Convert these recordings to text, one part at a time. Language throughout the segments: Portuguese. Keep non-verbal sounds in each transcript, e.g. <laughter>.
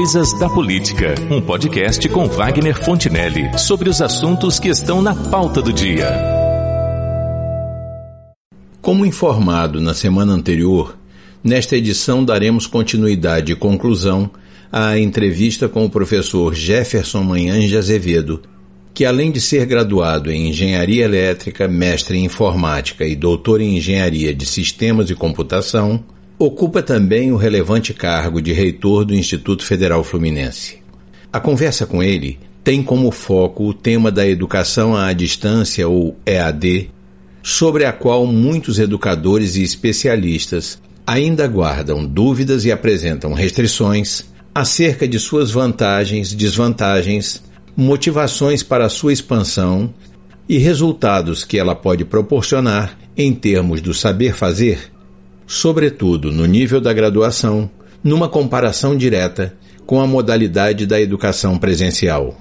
Coisas da Política, um podcast com Wagner Fontinelli sobre os assuntos que estão na pauta do dia. Como informado na semana anterior, nesta edição daremos continuidade e conclusão à entrevista com o professor Jefferson Manhães de Azevedo, que além de ser graduado em Engenharia Elétrica, mestre em Informática e doutor em Engenharia de Sistemas e Computação, Ocupa também o relevante cargo de reitor do Instituto Federal Fluminense. A conversa com ele tem como foco o tema da educação à distância ou EAD, sobre a qual muitos educadores e especialistas ainda guardam dúvidas e apresentam restrições acerca de suas vantagens, desvantagens, motivações para sua expansão e resultados que ela pode proporcionar em termos do saber fazer sobretudo no nível da graduação, numa comparação direta com a modalidade da educação presencial.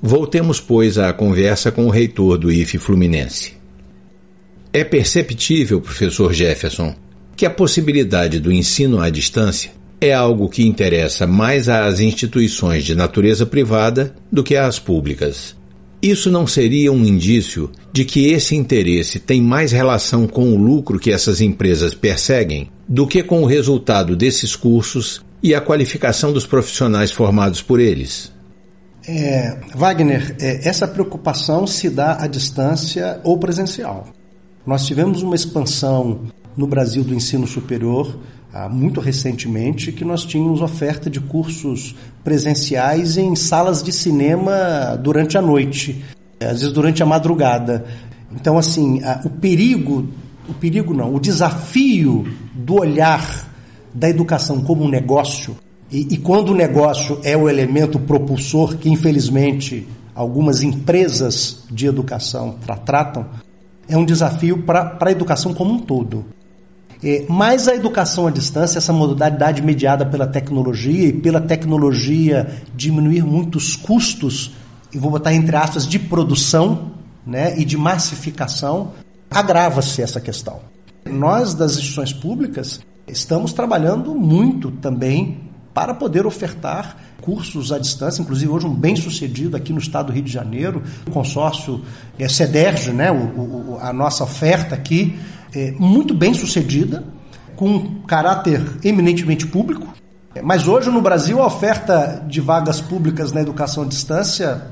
Voltemos, pois, à conversa com o reitor do IFE Fluminense. É perceptível, professor Jefferson, que a possibilidade do ensino à distância é algo que interessa mais às instituições de natureza privada do que às públicas. Isso não seria um indício de que esse interesse tem mais relação com o lucro que essas empresas perseguem do que com o resultado desses cursos e a qualificação dos profissionais formados por eles? É, Wagner, é, essa preocupação se dá à distância ou presencial. Nós tivemos uma expansão no Brasil do ensino superior muito recentemente que nós tínhamos oferta de cursos presenciais em salas de cinema durante a noite, às vezes durante a madrugada. Então, assim, o perigo, o perigo não, o desafio do olhar da educação como um negócio, e, e quando o negócio é o elemento propulsor que, infelizmente, algumas empresas de educação tra tratam, é um desafio para a educação como um todo. É, mas a educação à distância, essa modalidade mediada pela tecnologia e pela tecnologia diminuir muitos custos, e vou botar entre aspas, de produção né, e de massificação, agrava-se essa questão. Nós, das instituições públicas, estamos trabalhando muito também para poder ofertar cursos à distância, inclusive hoje um bem sucedido aqui no estado do Rio de Janeiro, o consórcio é, CEDERJ, né, o, o, a nossa oferta aqui é, muito bem sucedida, com caráter eminentemente público. Mas hoje no Brasil a oferta de vagas públicas na educação à distância,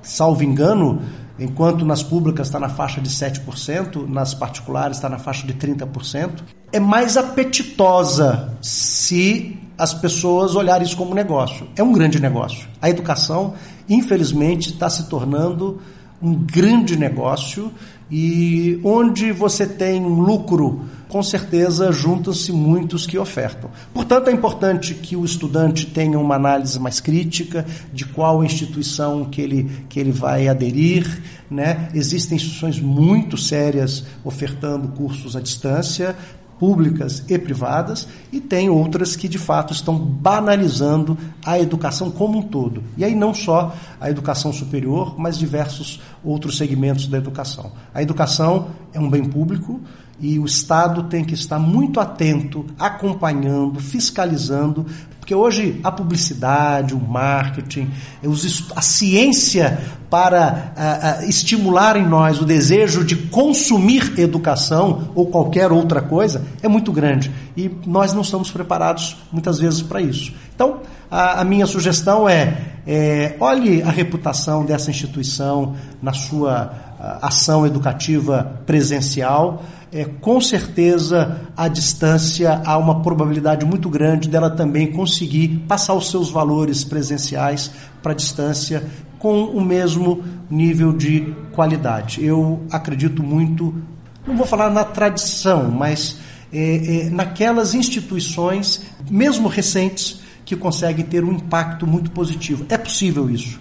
salvo engano, enquanto nas públicas está na faixa de 7%, nas particulares está na faixa de 30%, é mais apetitosa se as pessoas olharem isso como negócio. É um grande negócio. A educação, infelizmente, está se tornando um grande negócio e onde você tem um lucro, com certeza juntam-se muitos que ofertam. Portanto, é importante que o estudante tenha uma análise mais crítica de qual instituição que ele, que ele vai aderir. Né? Existem instituições muito sérias ofertando cursos à distância, públicas e privadas, e tem outras que de fato estão banalizando a educação como um todo. E aí não só a educação superior, mas diversos outros segmentos da educação. A educação é um bem público e o Estado tem que estar muito atento, acompanhando, fiscalizando porque hoje a publicidade, o marketing, a ciência para a, a, estimular em nós o desejo de consumir educação ou qualquer outra coisa é muito grande. E nós não estamos preparados muitas vezes para isso. Então, a, a minha sugestão é, é, olhe a reputação dessa instituição na sua ação educativa presencial é, com certeza a distância há uma probabilidade muito grande dela também conseguir passar os seus valores presenciais para a distância com o mesmo nível de qualidade. Eu acredito muito, não vou falar na tradição, mas é, é, naquelas instituições, mesmo recentes, que conseguem ter um impacto muito positivo. É possível isso.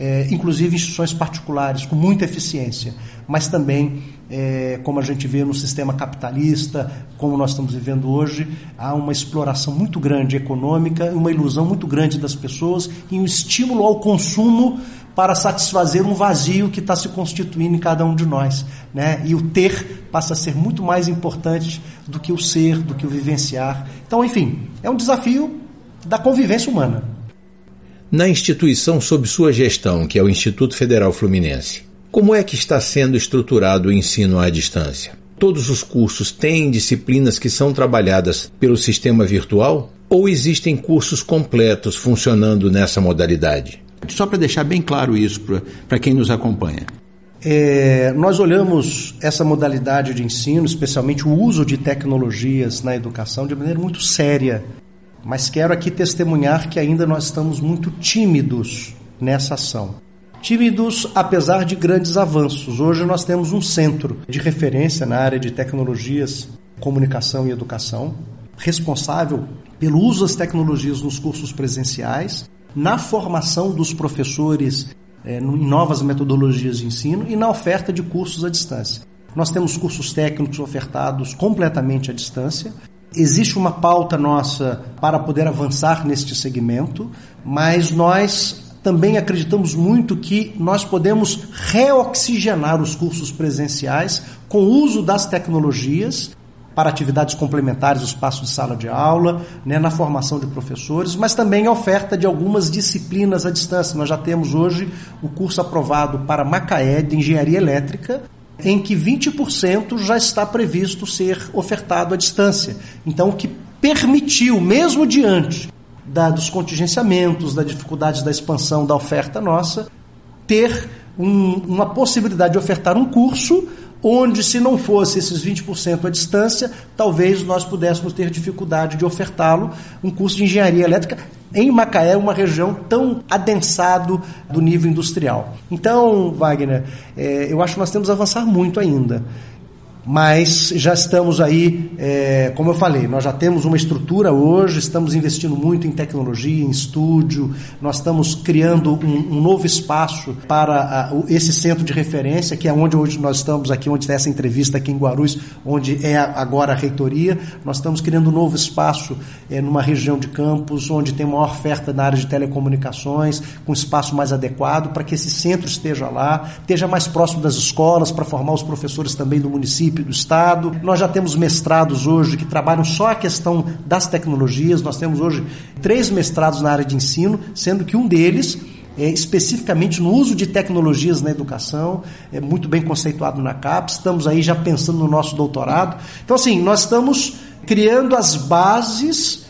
É, inclusive instituições particulares com muita eficiência, mas também é, como a gente vê no sistema capitalista, como nós estamos vivendo hoje, há uma exploração muito grande econômica, uma ilusão muito grande das pessoas e um estímulo ao consumo para satisfazer um vazio que está se constituindo em cada um de nós. Né? E o ter passa a ser muito mais importante do que o ser, do que o vivenciar. Então, enfim, é um desafio da convivência humana. Na instituição sob sua gestão, que é o Instituto Federal Fluminense, como é que está sendo estruturado o ensino à distância? Todos os cursos têm disciplinas que são trabalhadas pelo sistema virtual? Ou existem cursos completos funcionando nessa modalidade? Só para deixar bem claro isso para quem nos acompanha. É, nós olhamos essa modalidade de ensino, especialmente o uso de tecnologias na educação, de maneira muito séria. Mas quero aqui testemunhar que ainda nós estamos muito tímidos nessa ação. Tímidos, apesar de grandes avanços. Hoje nós temos um centro de referência na área de tecnologias, comunicação e educação, responsável pelo uso das tecnologias nos cursos presenciais, na formação dos professores é, em novas metodologias de ensino e na oferta de cursos à distância. Nós temos cursos técnicos ofertados completamente à distância. Existe uma pauta nossa para poder avançar neste segmento, mas nós também acreditamos muito que nós podemos reoxigenar os cursos presenciais com o uso das tecnologias para atividades complementares, o espaço de sala de aula, né, na formação de professores, mas também a oferta de algumas disciplinas à distância. Nós já temos hoje o curso aprovado para Macaé de Engenharia Elétrica, em que 20% já está previsto ser ofertado à distância. Então, o que permitiu, mesmo diante da, dos contingenciamentos, da dificuldade da expansão da oferta nossa, ter um, uma possibilidade de ofertar um curso onde, se não fosse esses 20% à distância, talvez nós pudéssemos ter dificuldade de ofertá-lo, um curso de engenharia elétrica em Macaé, uma região tão adensado do nível industrial. Então, Wagner, é, eu acho que nós temos a avançar muito ainda mas já estamos aí, é, como eu falei, nós já temos uma estrutura hoje, estamos investindo muito em tecnologia, em estúdio, nós estamos criando um, um novo espaço para a, esse centro de referência, que é onde hoje nós estamos aqui, onde está essa entrevista aqui em Guarulhos, onde é agora a reitoria, nós estamos criando um novo espaço é, numa região de campos, onde tem maior oferta na área de telecomunicações, com espaço mais adequado, para que esse centro esteja lá, esteja mais próximo das escolas, para formar os professores também do município, município, do estado. Nós já temos mestrados hoje que trabalham só a questão das tecnologias. Nós temos hoje três mestrados na área de ensino, sendo que um deles é, especificamente no uso de tecnologias na educação, é muito bem conceituado na CAPES, estamos aí já pensando no nosso doutorado. Então, assim, nós estamos criando as bases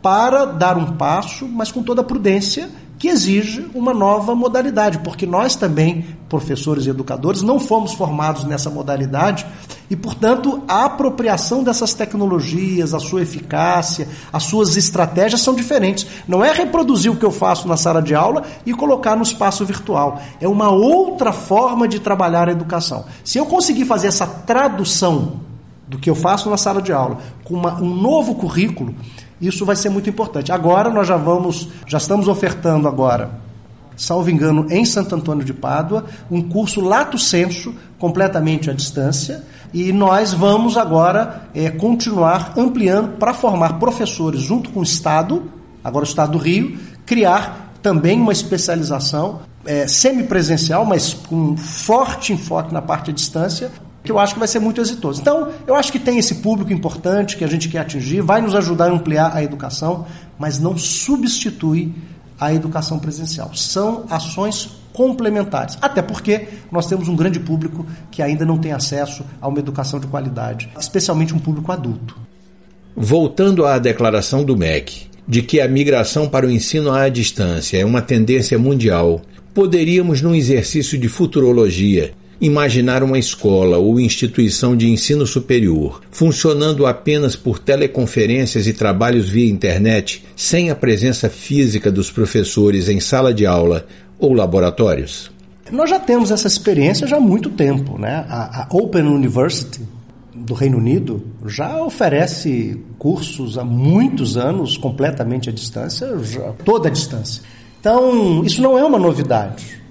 para dar um passo, mas com toda a prudência que exige uma nova modalidade, porque nós também, professores e educadores, não fomos formados nessa modalidade e, portanto, a apropriação dessas tecnologias, a sua eficácia, as suas estratégias são diferentes. Não é reproduzir o que eu faço na sala de aula e colocar no espaço virtual. É uma outra forma de trabalhar a educação. Se eu conseguir fazer essa tradução do que eu faço na sala de aula com uma, um novo currículo, isso vai ser muito importante. Agora nós já vamos, já estamos ofertando agora, salvo engano, em Santo Antônio de Pádua, um curso lato senso, completamente à distância, e nós vamos agora é, continuar ampliando para formar professores junto com o Estado, agora o Estado do Rio, criar também uma especialização é, semipresencial, mas com forte enfoque na parte à distância, que eu acho que vai ser muito exitoso. Então, eu acho que tem esse público importante que a gente quer atingir, vai nos ajudar a ampliar a educação, mas não substitui a educação presencial. São ações complementares. Até porque nós temos um grande público que ainda não tem acesso a uma educação de qualidade, especialmente um público adulto. Voltando à declaração do MEC de que a migração para o ensino à distância é uma tendência mundial, poderíamos, num exercício de futurologia, Imaginar uma escola ou instituição de ensino superior funcionando apenas por teleconferências e trabalhos via internet, sem a presença física dos professores em sala de aula ou laboratórios? Nós já temos essa experiência já há muito tempo. Né? A, a Open University do Reino Unido já oferece cursos há muitos anos completamente à distância, já, toda a distância. Então, isso não é uma novidade.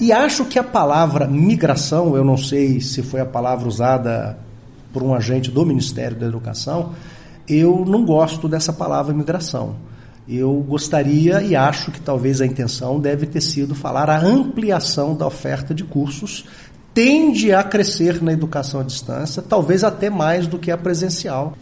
E acho que a palavra migração, eu não sei se foi a palavra usada por um agente do Ministério da Educação, eu não gosto dessa palavra migração. Eu gostaria e acho que talvez a intenção deve ter sido falar a ampliação da oferta de cursos tende a crescer na educação à distância, talvez até mais do que a presencial.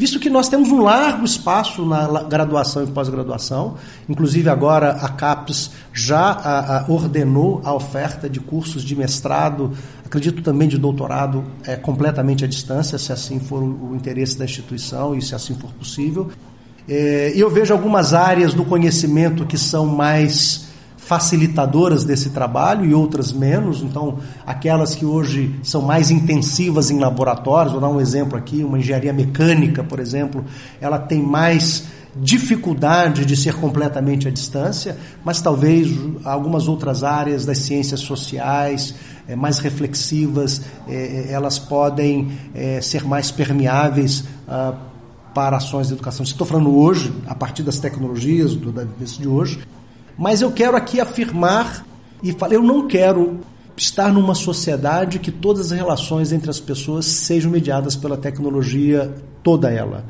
Visto que nós temos um largo espaço na graduação e pós-graduação, inclusive agora a CAPES já a, a, ordenou a oferta de cursos de mestrado, acredito também de doutorado é, completamente à distância, se assim for o, o interesse da instituição e se assim for possível. É, e eu vejo algumas áreas do conhecimento que são mais facilitadoras desse trabalho e outras menos. Então, aquelas que hoje são mais intensivas em laboratórios, vou dar um exemplo aqui, uma engenharia mecânica, por exemplo, ela tem mais dificuldade de ser completamente à distância, mas talvez algumas outras áreas das ciências sociais, é, mais reflexivas, é, elas podem ser mais permeáveis ah, para ações de educação. Estou falando hoje, a partir das tecnologias, do, de hoje, mas eu quero aqui afirmar e falar, eu não quero estar numa sociedade que todas as relações entre as pessoas sejam mediadas pela tecnologia, toda ela.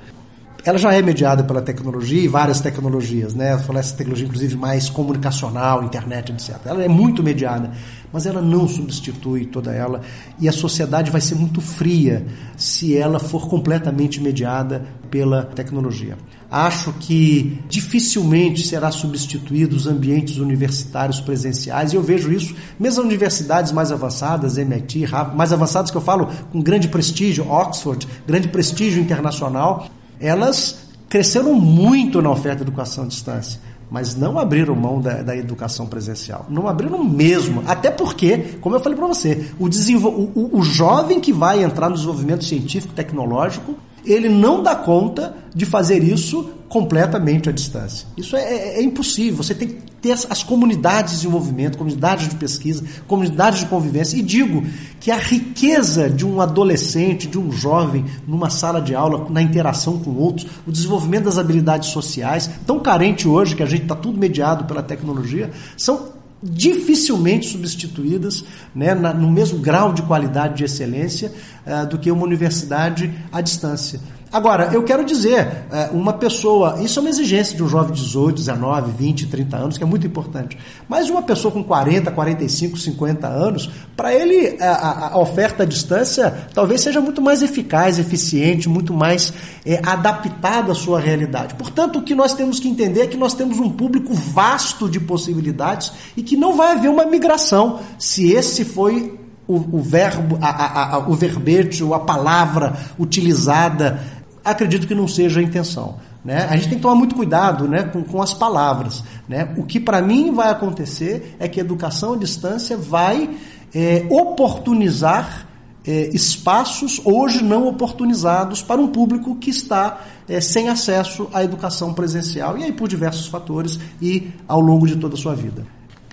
Ela já é mediada pela tecnologia e várias tecnologias, né? Falei essa tecnologia, inclusive, mais comunicacional, internet, etc. Ela é muito mediada, mas ela não substitui toda ela e a sociedade vai ser muito fria se ela for completamente mediada pela tecnologia. Acho que dificilmente será substituído os ambientes universitários presenciais, e eu vejo isso, mesmo universidades mais avançadas, MIT, mais avançadas que eu falo com grande prestígio, Oxford, grande prestígio internacional, elas cresceram muito na oferta de educação à distância mas não abriram mão da, da, educação presencial. Não abriram mesmo. Até porque, como eu falei para você, o, o, o jovem que vai entrar no desenvolvimento científico tecnológico, ele não dá conta de fazer isso completamente à distância. Isso é, é, é impossível. Você tem que ter as, as, comunidades de desenvolvimento, comunidades de pesquisa, comunidades de convivência. E digo que a riqueza de um adolescente, de um jovem, numa sala de aula, na interação com outros, o desenvolvimento das habilidades sociais, tão carente hoje que a gente está tudo mediado pela tecnologia, são dificilmente substituídas né, na, no mesmo grau de qualidade de excelência uh, do que uma universidade à distância. Agora, eu quero dizer, é, uma pessoa, isso é uma exigência de um jovem de 18, 19, 20, 30 anos, que é muito importante. Mas uma pessoa com 40, 45, 50 anos, para ele a, a, oferta à distância talvez seja muito mais eficaz, eficiente, muito mais é, adaptada à sua realidade. Portanto, o que nós temos que entender é que nós temos um público vasto de possibilidades e que não vai haver uma migração se esse foi o, o verbo, a, a, o verbete ou a palavra utilizada acredito que não seja a intenção. Né? A gente tem que tomar muito cuidado né, com, com as palavras. Né? O que para mim vai acontecer é que a educação à distância vai é, oportunizar é, espaços hoje não oportunizados para um público que está é, sem acesso à educação presencial, e aí por diversos fatores e ao longo de toda a sua vida.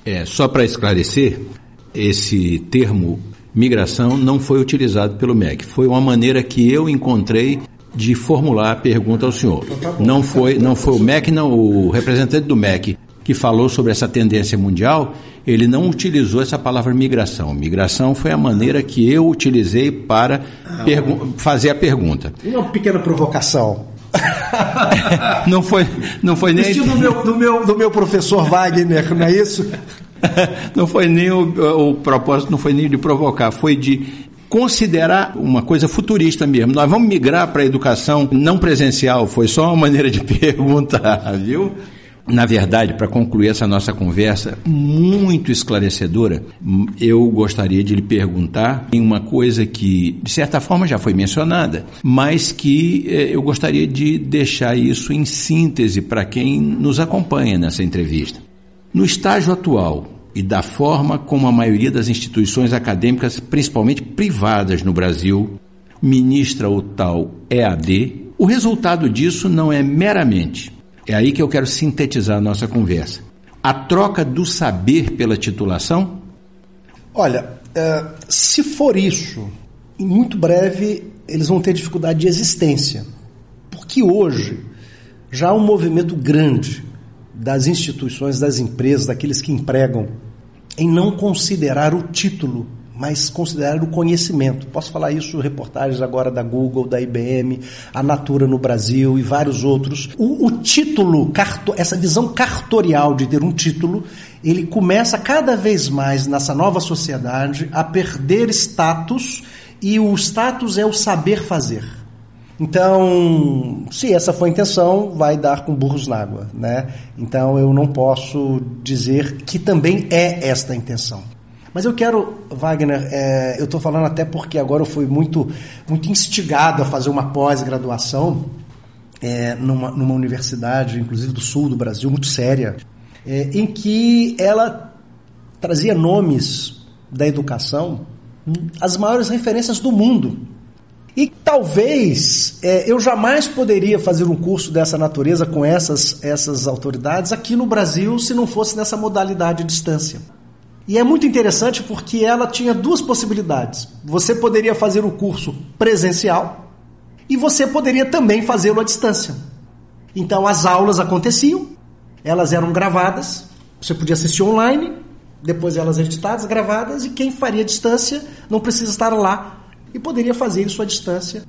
É, só para esclarecer, esse termo migração não foi utilizado pelo MEC, foi uma maneira que eu encontrei de formular a pergunta ao senhor. Não foi, não foi o MEC, não, o representante do MEC que falou sobre essa tendência mundial, ele não utilizou essa palavra migração. Migração foi a maneira que eu utilizei para fazer a pergunta. Uma pequena provocação. <laughs> não foi, não foi nem. Estilo do meu, do, meu, do meu professor Wagner, não é isso? <laughs> não foi nem o, o propósito, não foi nem de provocar, foi de considerar uma coisa futurista mesmo. Nós vamos migrar para a educação não presencial, foi só uma <laughs> maneira de perguntar, viu? Na verdade, para concluir essa nossa conversa muito esclarecedora, eu gostaria de lhe perguntar em uma coisa que, de certa forma, já foi mencionada, mas que eh, eu gostaria de deixar isso em síntese para quem nos acompanha nessa entrevista. No estágio atual, e da forma como a maioria das instituições acadêmicas, principalmente privadas no Brasil, ministra o tal EAD, o resultado disso não é meramente, é aí que eu quero sintetizar a nossa conversa, a troca do saber pela titulação? Olha, é, se for isso, em muito breve eles vão ter dificuldade de existência, porque hoje já há um movimento grande das instituições, das empresas, daqueles que empregam em não considerar o título, mas considerar o conhecimento. Posso falar isso reportagens agora da Google, da IBM, a Natura no Brasil e vários outros. O, o título, essa visão cartorial de ter um título, ele começa cada vez mais nessa nova sociedade a perder status e o status é o saber fazer. Então, se essa for a intenção, vai dar com burros na água, né? Então eu não posso dizer que também é esta a intenção. Mas eu quero, Wagner, é, eu estou falando até porque agora eu fui muito, muito instigado a fazer uma pós-graduação é, numa, numa universidade, inclusive do sul do Brasil, muito séria, é, em que ela trazia nomes da educação, as maiores referências do mundo. E talvez é, eu jamais poderia fazer um curso dessa natureza com essas, essas autoridades aqui no Brasil se não fosse nessa modalidade de distância. E é muito interessante porque ela tinha duas possibilidades. Você poderia fazer o curso presencial e você poderia também fazê-lo à distância. Então as aulas aconteciam, elas eram gravadas, você podia assistir online, depois elas editadas, gravadas, e quem faria distância não precisa estar lá e poderia fazer isso à distância.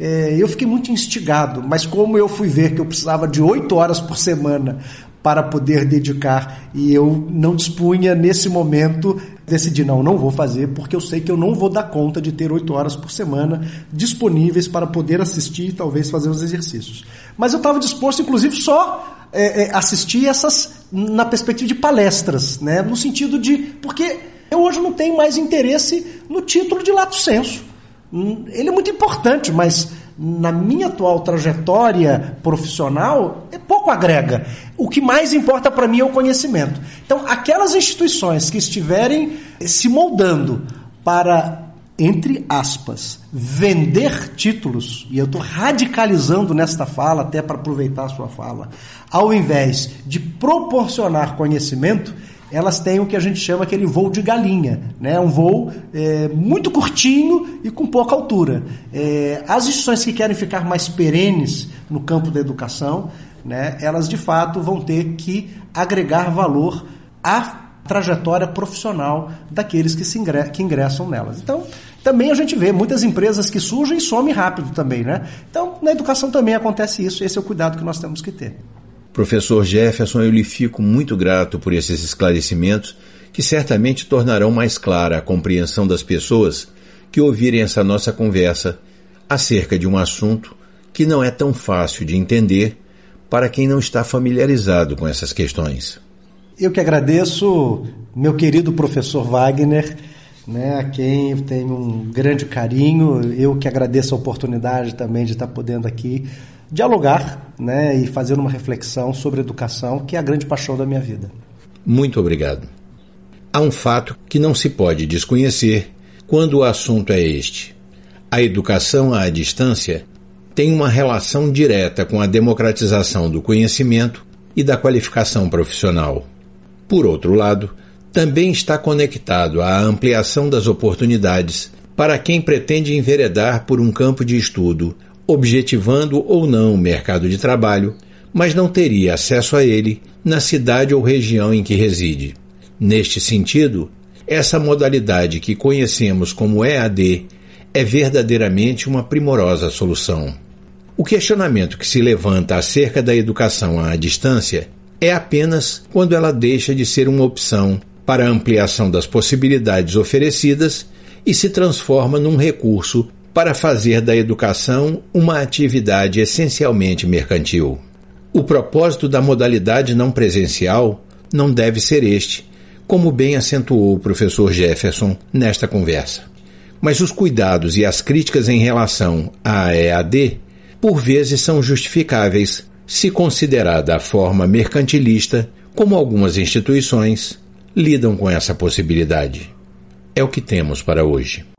É, eu fiquei muito instigado, mas como eu fui ver que eu precisava de oito horas por semana para poder dedicar e eu não dispunha nesse momento decidi não não vou fazer porque eu sei que eu não vou dar conta de ter oito horas por semana disponíveis para poder assistir e talvez fazer os exercícios. Mas eu estava disposto inclusive só é, é, assistir essas na perspectiva de palestras né? No sentido de porque eu hoje não tenho mais interesse no título de lato senso ele é muito importante mas na minha atual trajetória profissional, é pouco agrega. O que mais importa para mim é o conhecimento. Então, aquelas instituições que estiverem se moldando para, entre aspas, vender títulos, e eu estou radicalizando nesta fala, até para aproveitar a sua fala, ao invés de proporcionar conhecimento, elas têm o que a gente chama aquele voo de galinha, né? um voo é, muito curtinho e com pouca altura. É, as instituições que querem ficar mais perenes no campo da educação, né, elas de fato vão ter que agregar valor à trajetória profissional daqueles que, se que ingressam nelas. Então, também a gente vê muitas empresas que surgem e somem rápido também, né? Então, na educação também acontece isso, esse é o cuidado que nós temos que ter. Professor Jefferson, eu lhe fico muito grato por esses esclarecimentos que certamente tornarão mais clara a compreensão das pessoas que ouvirem essa nossa conversa acerca de um assunto que não é tão fácil de entender para quem não está familiarizado com essas questões. Eu que agradeço, meu querido professor Wagner, né, a quem tenho um grande carinho. Eu que agradeço a oportunidade também de estar podendo aqui dialogar né, e fazer uma reflexão sobre educação, que é a grande paixão da minha vida. Muito obrigado. Há um fato que não se pode desconhecer quando o assunto é este. A educação à distância tem uma relação direta com a democratização do conhecimento e da qualificação profissional. Por outro lado, também está conectado à ampliação das oportunidades para quem pretende enveredar por um campo de estudo objetivando ou não o mercado de trabalho, mas não teria acesso a ele na cidade ou região em que reside. Neste sentido, essa modalidade que conhecemos como EAD é verdadeiramente uma primorosa solução. O questionamento que se levanta acerca da educação à distância é apenas quando ela deixa de ser uma opção para a ampliação das possibilidades oferecidas e se transforma num recurso para fazer da educação uma atividade essencialmente mercantil. O propósito da modalidade não presencial não deve ser este, como bem acentuou o professor Jefferson nesta conversa. Mas os cuidados e as críticas em relação à EAD, por vezes, são justificáveis se considerada a forma mercantilista como algumas instituições lidam com essa possibilidade. É o que temos para hoje.